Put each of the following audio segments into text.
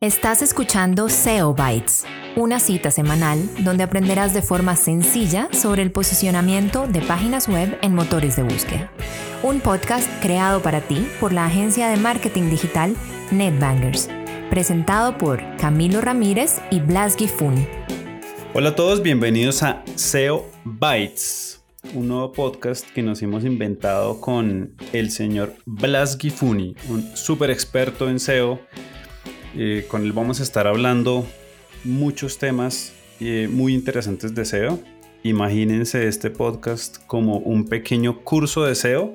Estás escuchando SEO Bytes, una cita semanal donde aprenderás de forma sencilla sobre el posicionamiento de páginas web en motores de búsqueda. Un podcast creado para ti por la agencia de marketing digital NetBangers, presentado por Camilo Ramírez y Blas Gifuni. Hola a todos, bienvenidos a SEO Bytes, un nuevo podcast que nos hemos inventado con el señor Blas Gifuni, un súper experto en SEO eh, con él vamos a estar hablando muchos temas eh, muy interesantes de SEO. Imagínense este podcast como un pequeño curso de SEO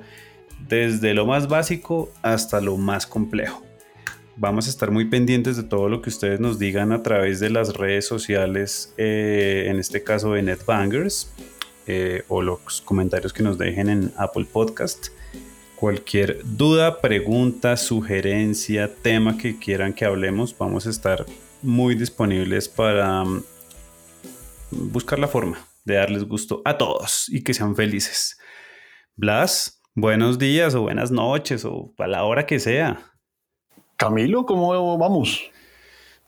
desde lo más básico hasta lo más complejo. Vamos a estar muy pendientes de todo lo que ustedes nos digan a través de las redes sociales, eh, en este caso de NetBangers, o los comentarios que nos dejen en Apple Podcast. Cualquier duda, pregunta, sugerencia, tema que quieran que hablemos, vamos a estar muy disponibles para mm, buscar la forma de darles gusto a todos y que sean felices. Blas, buenos días o buenas noches o a la hora que sea. Camilo, ¿cómo vamos?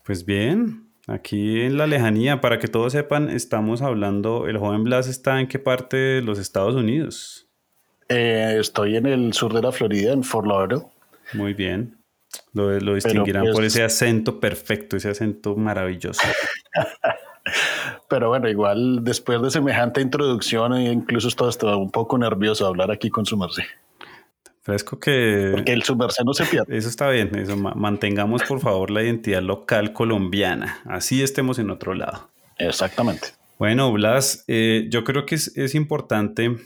Pues bien, aquí en la lejanía, para que todos sepan, estamos hablando, el joven Blas está en qué parte de los Estados Unidos. Eh, estoy en el sur de la Florida, en Fort Lauderdale. Muy bien. Lo, distinguirán pues por ese acento perfecto, ese acento maravilloso. Pero bueno, igual después de semejante introducción, e incluso estaba un poco nervioso hablar aquí con su merced. Fresco que... Porque el su merced no se pierde. Eso está bien, eso. Mantengamos por favor la identidad local colombiana, así estemos en otro lado. Exactamente. Bueno, Blas, eh, yo creo que es, es importante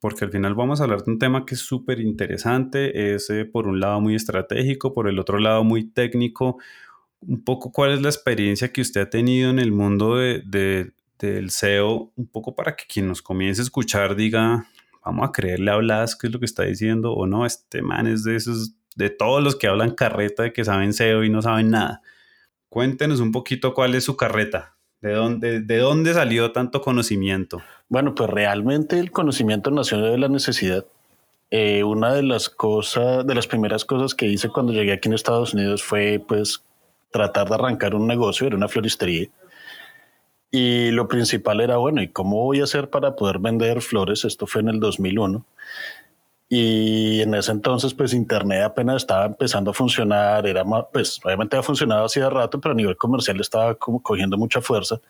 porque al final vamos a hablar de un tema que es súper interesante, es eh, por un lado muy estratégico, por el otro lado muy técnico. Un poco cuál es la experiencia que usted ha tenido en el mundo de, del SEO, un poco para que quien nos comience a escuchar diga, vamos a creerle a Blas qué es lo que está diciendo, o no, este man es de esos, de todos los que hablan carreta de que saben SEO y no saben nada. Cuéntenos un poquito cuál es su carreta. ¿De dónde, ¿De dónde salió tanto conocimiento? Bueno, pues realmente el conocimiento nació de la necesidad. Eh, una de las cosas, de las primeras cosas que hice cuando llegué aquí en Estados Unidos fue pues tratar de arrancar un negocio, era una floristería. Y lo principal era, bueno, ¿y cómo voy a hacer para poder vender flores? Esto fue en el 2001. Y en ese entonces, pues Internet apenas estaba empezando a funcionar, era pues obviamente ha funcionado hacía rato, pero a nivel comercial estaba como cogiendo mucha fuerza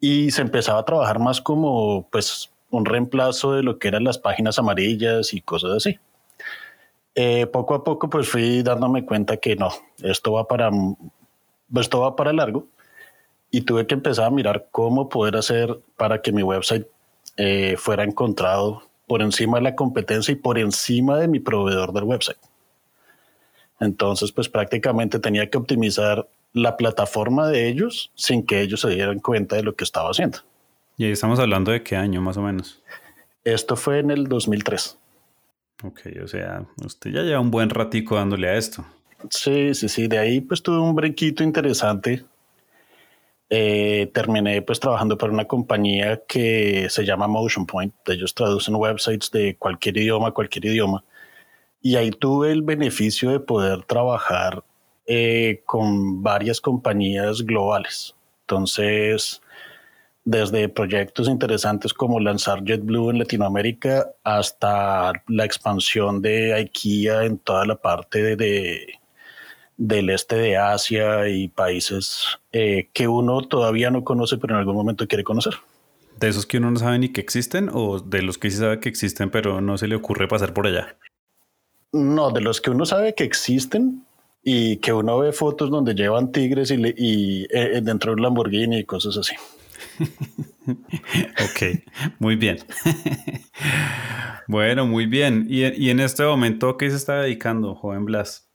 y se empezaba a trabajar más como pues un reemplazo de lo que eran las páginas amarillas y cosas así. Eh, poco a poco pues fui dándome cuenta que no, esto va para, esto va para largo y tuve que empezar a mirar cómo poder hacer para que mi website eh, fuera encontrado por encima de la competencia y por encima de mi proveedor del website. Entonces, pues prácticamente tenía que optimizar la plataforma de ellos sin que ellos se dieran cuenta de lo que estaba haciendo. Y ahí estamos hablando de qué año más o menos. Esto fue en el 2003. Ok, o sea, usted ya lleva un buen ratico dándole a esto. Sí, sí, sí. De ahí pues tuve un brinquito interesante eh, terminé pues trabajando para una compañía que se llama Motion Point. Ellos traducen websites de cualquier idioma, cualquier idioma. Y ahí tuve el beneficio de poder trabajar eh, con varias compañías globales. Entonces, desde proyectos interesantes como lanzar JetBlue en Latinoamérica hasta la expansión de IKEA en toda la parte de del este de Asia y países eh, que uno todavía no conoce, pero en algún momento quiere conocer. ¿De esos que uno no sabe ni que existen o de los que sí sabe que existen, pero no se le ocurre pasar por allá? No, de los que uno sabe que existen y que uno ve fotos donde llevan tigres y, y eh, eh, dentro de un Lamborghini y cosas así. ok, muy bien. bueno, muy bien. ¿Y, ¿Y, en este momento qué se está dedicando, joven Blas?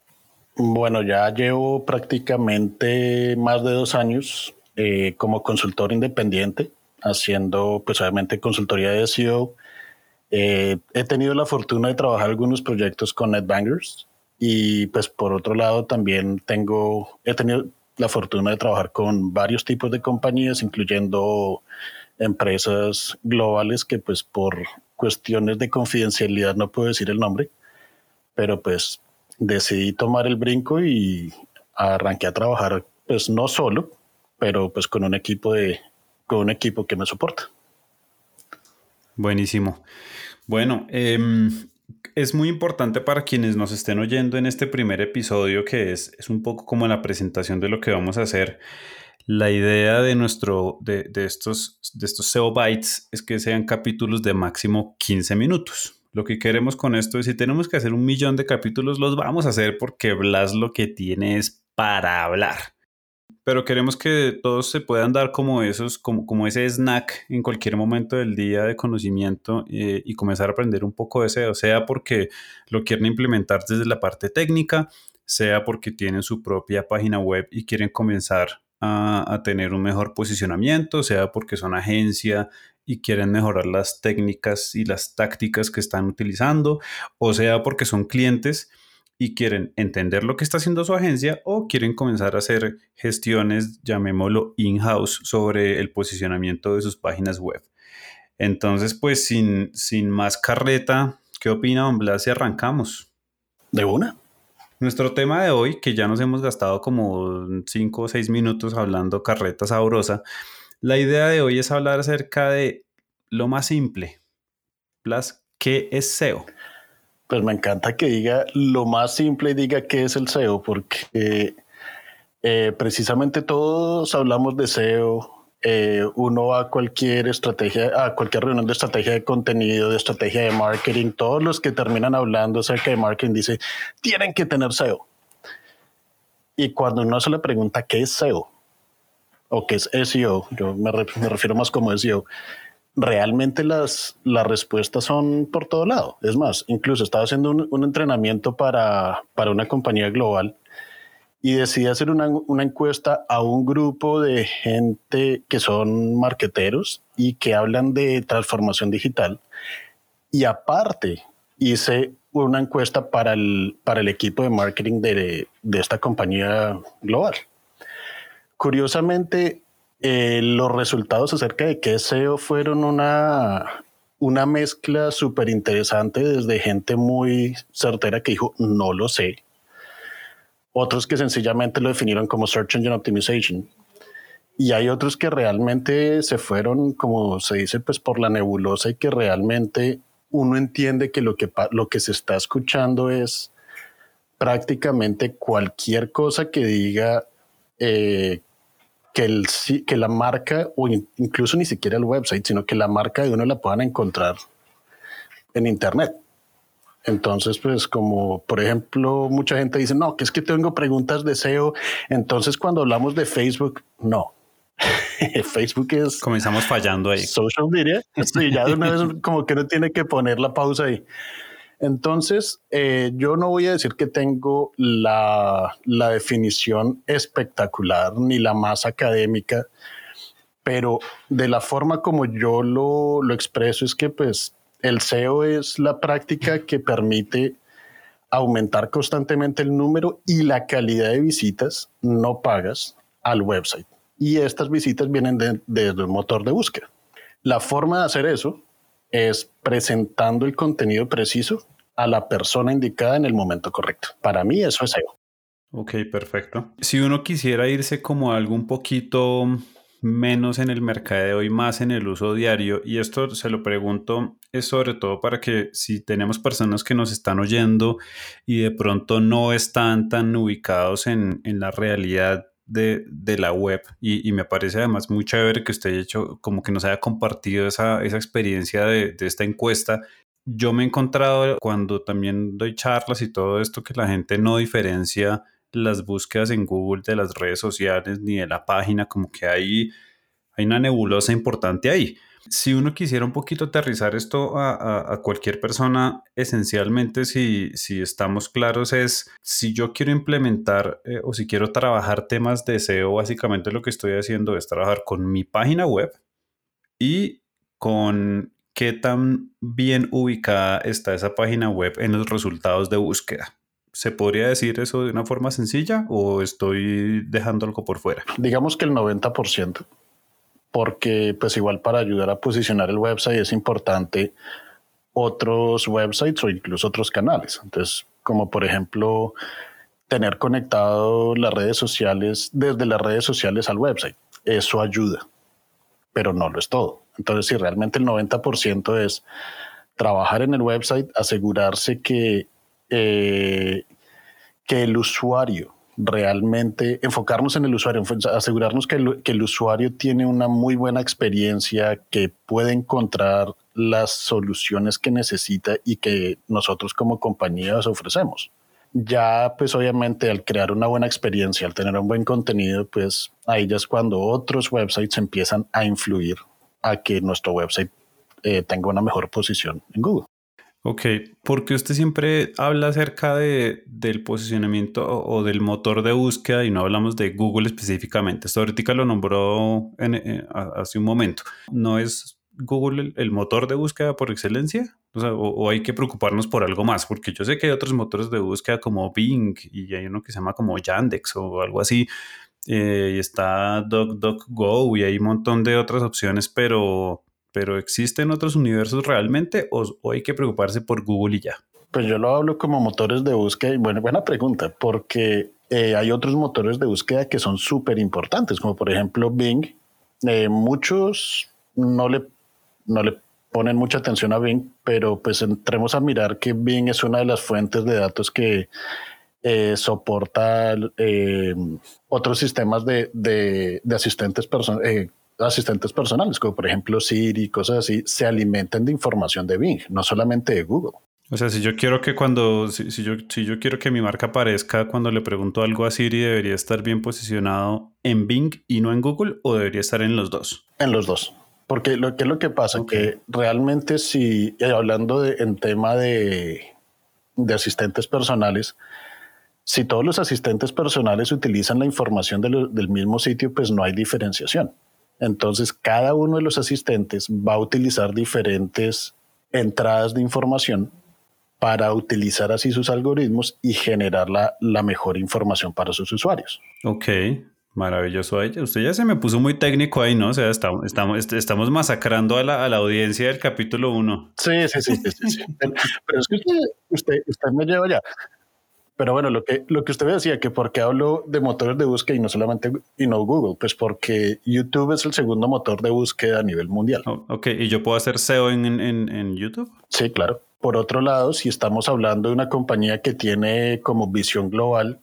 Bueno, ya llevo prácticamente más de dos años eh, como consultor independiente, haciendo pues obviamente consultoría de SEO. Eh, he tenido la fortuna de trabajar algunos proyectos con NetBangers y pues por otro lado también tengo, he tenido la fortuna de trabajar con varios tipos de compañías, incluyendo empresas globales que pues por cuestiones de confidencialidad no puedo decir el nombre, pero pues decidí tomar el brinco y arranqué a trabajar pues no solo, pero pues con un equipo de, con un equipo que me soporta. Buenísimo. Bueno, em, es muy importante para quienes nos estén oyendo en este primer episodio, que es, es un poco como la presentación de lo que vamos a hacer. La idea de, nuestro, de, de, estos, de estos SEO Bytes es que sean capítulos de máximo 15 minutos. Lo que queremos con esto es si tenemos que hacer un millón de capítulos, los vamos a hacer porque Blas lo que tiene es para hablar. Pero queremos que todos se puedan dar como esos, como, como ese snack en cualquier momento del día de conocimiento eh, y comenzar a aprender un poco de SEO, sea porque lo quieren implementar desde la parte técnica, sea porque tienen su propia página web y quieren comenzar a, a tener un mejor posicionamiento, sea porque son agencia y quieren mejorar las técnicas y las tácticas que están utilizando, o sea porque son clientes y quieren entender lo que está haciendo su agencia o quieren comenzar a hacer gestiones, llamémoslo in-house, sobre el posicionamiento de sus páginas web. Entonces, pues sin, sin más carreta, ¿qué opina Don Blas si arrancamos? De una. Nuestro tema de hoy, que ya nos hemos gastado como 5 o 6 minutos hablando carreta sabrosa, la idea de hoy es hablar acerca de lo más simple. Blas, ¿qué es SEO? Pues me encanta que diga lo más simple y diga qué es el SEO, porque eh, precisamente todos hablamos de SEO. Eh, uno va a cualquier estrategia, a cualquier reunión de estrategia de contenido, de estrategia de marketing, todos los que terminan hablando acerca de marketing dicen, tienen que tener SEO. Y cuando uno se le pregunta qué es SEO o qué es SEO, yo me, me refiero más como SEO, realmente las, las respuestas son por todo lado. Es más, incluso estaba haciendo un, entrenamiento para, para, una compañía global y decidí hacer una, una, encuesta a un grupo de gente que son marqueteros y que hablan de transformación digital. Y aparte, hice una encuesta para el, para el equipo de marketing de, de esta compañía global. Curiosamente, eh, los resultados acerca de qué SEO fueron una, una mezcla súper interesante desde gente muy certera que dijo, no lo sé. Otros que sencillamente lo definieron como Search Engine Optimization. Y hay otros que realmente se fueron, como se dice, pues por la nebulosa y que realmente uno entiende que lo que, lo que se está escuchando es prácticamente cualquier cosa que diga eh, que, el, que la marca, o incluso ni siquiera el website, sino que la marca de uno la puedan encontrar en Internet. Entonces, pues como por ejemplo, mucha gente dice, no, que es que tengo preguntas de SEO. Entonces, cuando hablamos de Facebook, no. Facebook es... Comenzamos fallando ahí. Social media. Sí, ya de una vez como que no tiene que poner la pausa ahí. Entonces, eh, yo no voy a decir que tengo la, definición espectacular ni la más académica, pero de la forma como yo lo, lo expreso es que pues el SEO es la práctica que permite aumentar constantemente el número y la calidad de visitas no pagas al website. Y estas visitas vienen desde un motor de búsqueda. La forma de hacer eso es presentando el contenido preciso a la persona indicada en el momento correcto. Para mí eso es SEO. Ok, perfecto. Si uno quisiera irse como algo un poquito menos en el mercadeo y más en el uso diario, y esto se lo pregunto es sobre todo para que si tenemos personas que nos están oyendo y de pronto no están tan ubicados en, en la realidad de, de, la web y, y, me parece además muy chévere que usted haya hecho como que nos haya compartido esa, esa experiencia de, de, esta encuesta yo me he encontrado cuando también doy charlas y todo esto que la gente no diferencia las búsquedas en Google de las redes sociales ni de la página, como que hay, hay una nebulosa importante ahí. Si uno quisiera un poquito aterrizar esto a, a, cualquier persona, esencialmente si, si, estamos claros es, si yo quiero implementar eh, o si quiero trabajar temas de SEO, básicamente lo que estoy haciendo es trabajar con mi página web y con ¿qué tan bien ubicada está esa página web en los resultados de búsqueda? ¿Se podría decir eso de una forma sencilla o estoy dejando algo por fuera? Digamos que el 90%, porque pues igual para ayudar a posicionar el website es importante otros websites o incluso otros canales. Entonces, como por ejemplo, tener conectado las redes sociales desde las redes sociales al website. Eso ayuda, pero no lo es todo. Entonces, si realmente el 90% es trabajar en el website, asegurarse que, eh, que el usuario realmente, enfocarnos en el usuario, asegurarnos que el, usuario tiene una muy buena experiencia, que puede encontrar las soluciones que necesita y que nosotros como compañías ofrecemos. Ya pues obviamente al crear una buena experiencia, al tener un buen contenido, pues ahí ya es cuando otros websites empiezan a influir a que nuestro website eh, tenga una mejor posición en Google. Ok, porque usted siempre habla acerca de, del posicionamiento o, del motor de búsqueda y no hablamos de Google específicamente. Esto ahorita lo nombró eh, hace un momento. ¿No es Google el motor de búsqueda por excelencia? O, hay que preocuparnos por algo más, porque yo sé que hay otros motores de búsqueda como Bing y hay uno que se llama como Yandex o algo así, eh, y está DuckDuckGo y hay un montón de otras opciones, pero, pero ¿existen otros universos realmente o, hay que preocuparse por Google y ya? Pues yo lo hablo como motores de búsqueda y bueno, buena pregunta, porque eh, hay otros motores de búsqueda que son súper importantes, como por ejemplo Bing. Eh, muchos no le, no le ponen mucha atención a Bing, pero pues entremos a mirar que Bing es una de las fuentes de datos que eh, soporta eh, otros sistemas de, asistentes, eh, asistentes personales, como por ejemplo Siri, cosas así, se alimentan de información de Bing, no solamente de Google. O sea, si yo quiero que cuando, si, yo, si yo quiero que mi marca aparezca cuando le pregunto algo a Siri, ¿debería estar bien posicionado en Bing y no en Google o debería estar en los dos? En los dos. Porque lo que es lo que pasa, que realmente si, eh, hablando de, en tema de, asistentes personales, si todos los asistentes personales utilizan la información del mismo sitio, pues no hay diferenciación. Entonces, cada uno de los asistentes va a utilizar diferentes entradas de información para utilizar así sus algoritmos y generar la, la mejor información para sus usuarios. Ok, Maravilloso. Usted ya se me puso muy técnico ahí, ¿no? O sea, estamos, estamos, estamos masacrando a la, a la audiencia del capítulo 1. Sí, sí, sí, sí, sí, Pero es que usted, usted, me lleva ya. Pero bueno, lo que, lo que usted decía, que por qué hablo de motores de búsqueda y no solamente y no Google, pues porque YouTube es el segundo motor de búsqueda a nivel mundial. Oh, ok, ¿y yo puedo hacer SEO en, en, en YouTube? Sí, claro. Por otro lado, si estamos hablando de una compañía que tiene como visión global,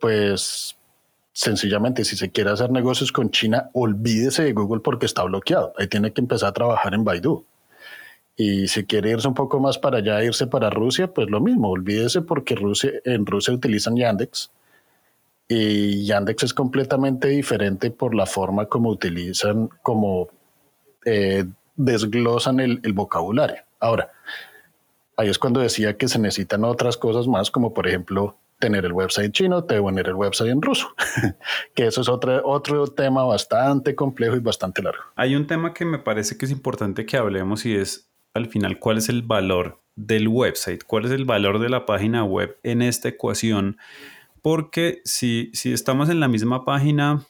pues sencillamente, si se quiere hacer negocios con China, olvídese de Google porque está bloqueado. Ahí tiene que empezar a trabajar en Baidu. Y si quiere irse un poco más para allá, irse para Rusia, pues lo mismo, olvídese porque Rusia, en Rusia utilizan Yandex. Y Yandex es completamente diferente por la forma como utilizan, como eh, desglosan el, el vocabulario. Ahora, ahí es cuando decía que se necesitan otras cosas más, como por ejemplo tener el website chino, tener el website en ruso, que eso es otro, otro tema bastante complejo y bastante largo. Hay un tema que me parece que es importante que hablemos y es al final cuál es el valor del website, cuál es el valor de la página web en esta ecuación, porque si, si estamos en la misma página,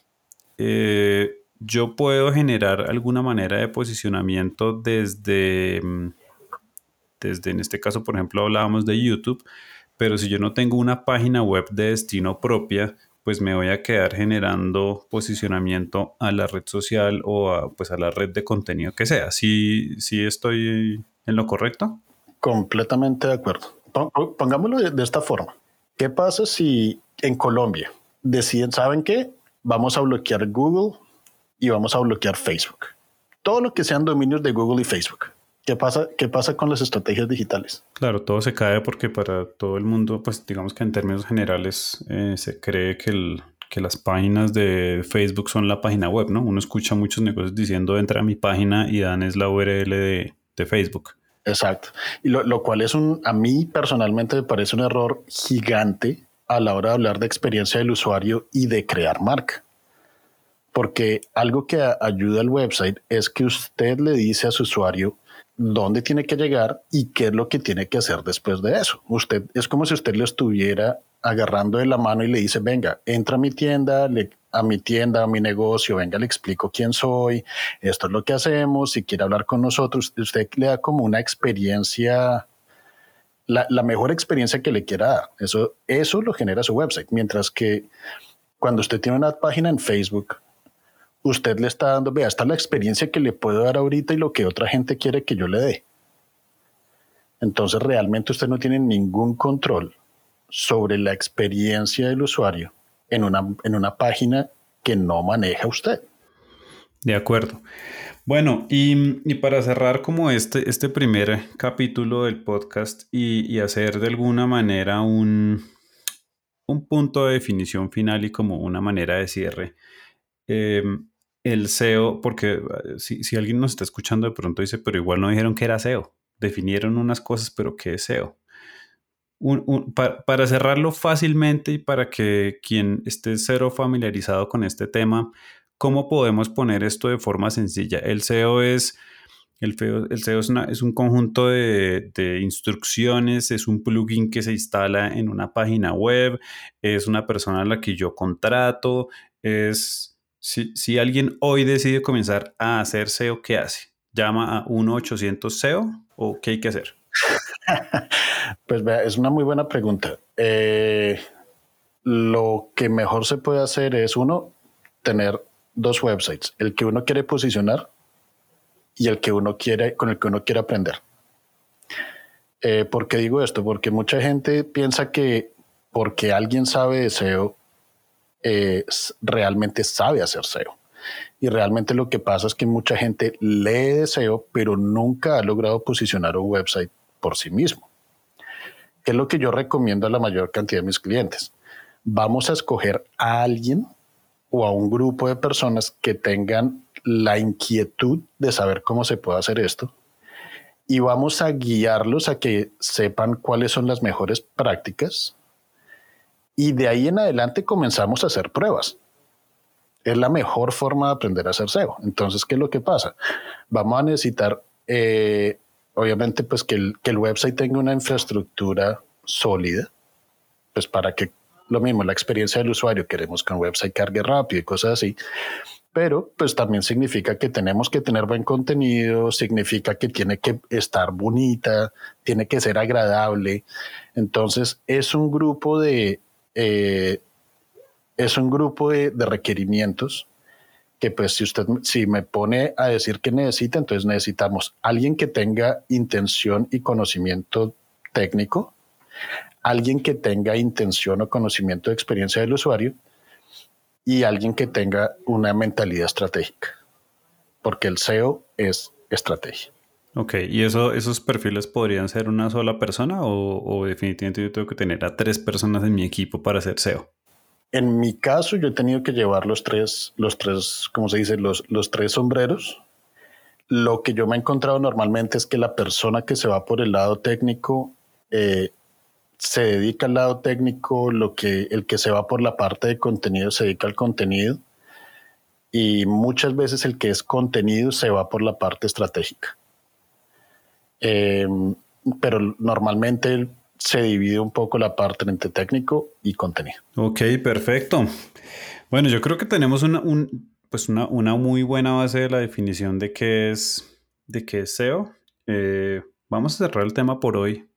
eh, yo puedo generar alguna manera de posicionamiento desde, mm, desde, en este caso, por ejemplo, hablábamos de YouTube, pero si yo no tengo una página web de destino propia, pues me voy a quedar generando posicionamiento a la red social o a, pues a la red de contenido que sea. ¿Sí, sí estoy en lo correcto? Completamente de acuerdo. Pongámoslo de, esta forma. ¿Qué pasa si en Colombia deciden, ¿saben qué? Vamos a bloquear Google y vamos a bloquear Facebook. Todo lo que sean dominios de Google y Facebook. ¿Qué pasa, ¿Qué pasa con las estrategias digitales? Claro, todo se cae porque para todo el mundo, pues digamos que en términos generales eh, se cree que, el, que las páginas de Facebook son la página web, ¿no? Uno escucha muchos negocios diciendo entra a mi página y dan es la URL de, de Facebook. Exacto. Y lo, lo, cual es un, a mí personalmente me parece un error gigante a la hora de hablar de experiencia del usuario y de crear marca. Porque algo que ayuda al website es que usted le dice a su usuario dónde tiene que llegar y qué es lo que tiene que hacer después de eso. Usted es como si usted le estuviera agarrando de la mano y le dice, venga, entra a mi tienda, a mi tienda, a mi negocio, venga, le explico quién soy, esto es lo que hacemos, si quiere hablar con nosotros, usted le da como una experiencia la, mejor experiencia que le quiera dar. Eso, eso lo genera su website. Mientras que cuando usted tiene una página en Facebook, usted le está dando, vea, esta la experiencia que le puedo dar ahorita y lo que otra gente quiere que yo le dé. Entonces realmente usted no tiene ningún control sobre la experiencia del usuario en una, en una página que no maneja usted. De acuerdo. Bueno, y, para cerrar como este, este primer capítulo del podcast y, hacer de alguna manera un, un, punto de definición final y como una manera de cierre, em, el SEO, porque eh, si, alguien nos está escuchando de pronto dice, pero igual no dijeron que era SEO, definieron unas cosas, pero ¿qué es SEO? para, cerrarlo fácilmente y para que quien esté cero familiarizado con este tema ¿Cómo podemos poner esto de forma sencilla? El SEO es, el, el SEO es, un conjunto de, instrucciones, es un plugin que se instala en una página web, es una persona a la que yo contrato, es si, alguien hoy decide comenzar a hacer SEO, ¿qué hace? ¿Llama a 1-800 SEO o qué hay que hacer? pues vea, es una muy buena pregunta. Eh, lo que mejor se puede hacer es uno, tener dos websites, el que uno quiere posicionar y el que uno quiere, con el que uno quiere aprender. Eh, ¿Por qué digo esto? Porque mucha gente piensa que porque alguien sabe de SEO, eh, realmente sabe hacer SEO. Y realmente lo que pasa es que mucha gente lee SEO, pero nunca ha logrado posicionar un website por sí mismo. ¿Qué es lo que yo recomiendo a la mayor cantidad de mis clientes? Vamos a escoger a alguien o a un grupo de personas que tengan la inquietud de saber cómo se puede hacer esto y vamos a guiarlos a que sepan cuáles son las mejores prácticas y de ahí en adelante comenzamos a hacer pruebas. Es la mejor forma de aprender a hacer SEO. Entonces, ¿qué es lo que pasa? Vamos a necesitar, eh, obviamente, pues que el, que el website tenga una infraestructura sólida, pues para que lo mismo, la experiencia del usuario, queremos que un website cargue rápido y cosas así, pero pues también significa que tenemos que tener buen contenido, significa que tiene que estar bonita, tiene que ser agradable. Entonces es un grupo de, eh, es un grupo de, requerimientos que pues si usted, si me pone a decir que necesita, entonces necesitamos alguien que tenga intención y conocimiento técnico, alguien que tenga intención o conocimiento de experiencia del usuario y alguien que tenga una mentalidad estratégica, porque el SEO es estrategia. Ok, ¿y eso, esos perfiles podrían ser una sola persona o, definitivamente yo tengo que tener a tres personas en mi equipo para hacer SEO? En mi caso, yo he tenido que llevar los tres, los tres, ¿cómo se dice? Los, los tres sombreros. Lo que yo me he encontrado normalmente es que la persona que se va por el lado técnico eh, se dedica al lado técnico, lo que el que se va por la parte de contenido se dedica al contenido y muchas veces el que es contenido se va por la parte estratégica. Em, pero normalmente se divide un poco la parte entre técnico y contenido. Ok, perfecto. Bueno, yo creo que tenemos una, pues una, muy buena base de la definición de qué es, de qué es SEO. Eh, vamos a cerrar el tema por hoy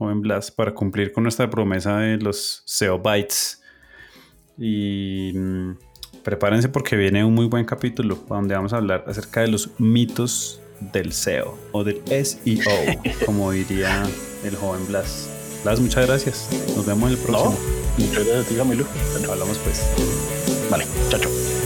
joven Blas, para cumplir con nuestra promesa de los SEO Bytes. Y mm, prepárense porque viene un muy buen capítulo donde vamos a hablar acerca de los mitos del SEO o del SEO, como diría el joven Blas. Blas, muchas gracias. Nos vemos en el próximo. muchas gracias, dígamelo. Hablamos pues. Vale, chao, chao.